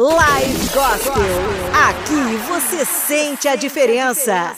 Live Gospel. Aqui você sente a diferença.